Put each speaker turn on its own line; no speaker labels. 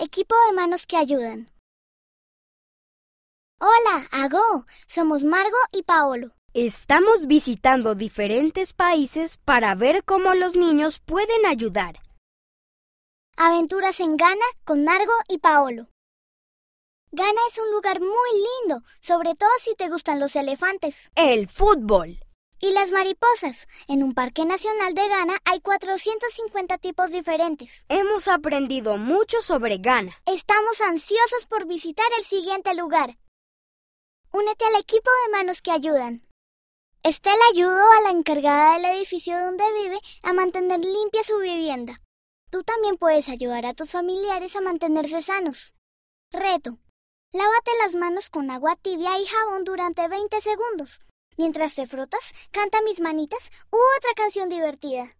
Equipo de manos que ayudan. Hola, Ago. Somos Margo y Paolo.
Estamos visitando diferentes países para ver cómo los niños pueden ayudar.
Aventuras en Ghana con Margo y Paolo. Ghana es un lugar muy lindo, sobre todo si te gustan los elefantes.
El fútbol.
Y las mariposas. En un parque nacional de Ghana hay 450 tipos diferentes.
Hemos aprendido mucho sobre Ghana.
Estamos ansiosos por visitar el siguiente lugar. Únete al equipo de manos que ayudan. Estela ayudó a la encargada del edificio donde vive a mantener limpia su vivienda. Tú también puedes ayudar a tus familiares a mantenerse sanos. Reto. Lávate las manos con agua tibia y jabón durante 20 segundos. Mientras te frotas, canta mis manitas u otra canción divertida.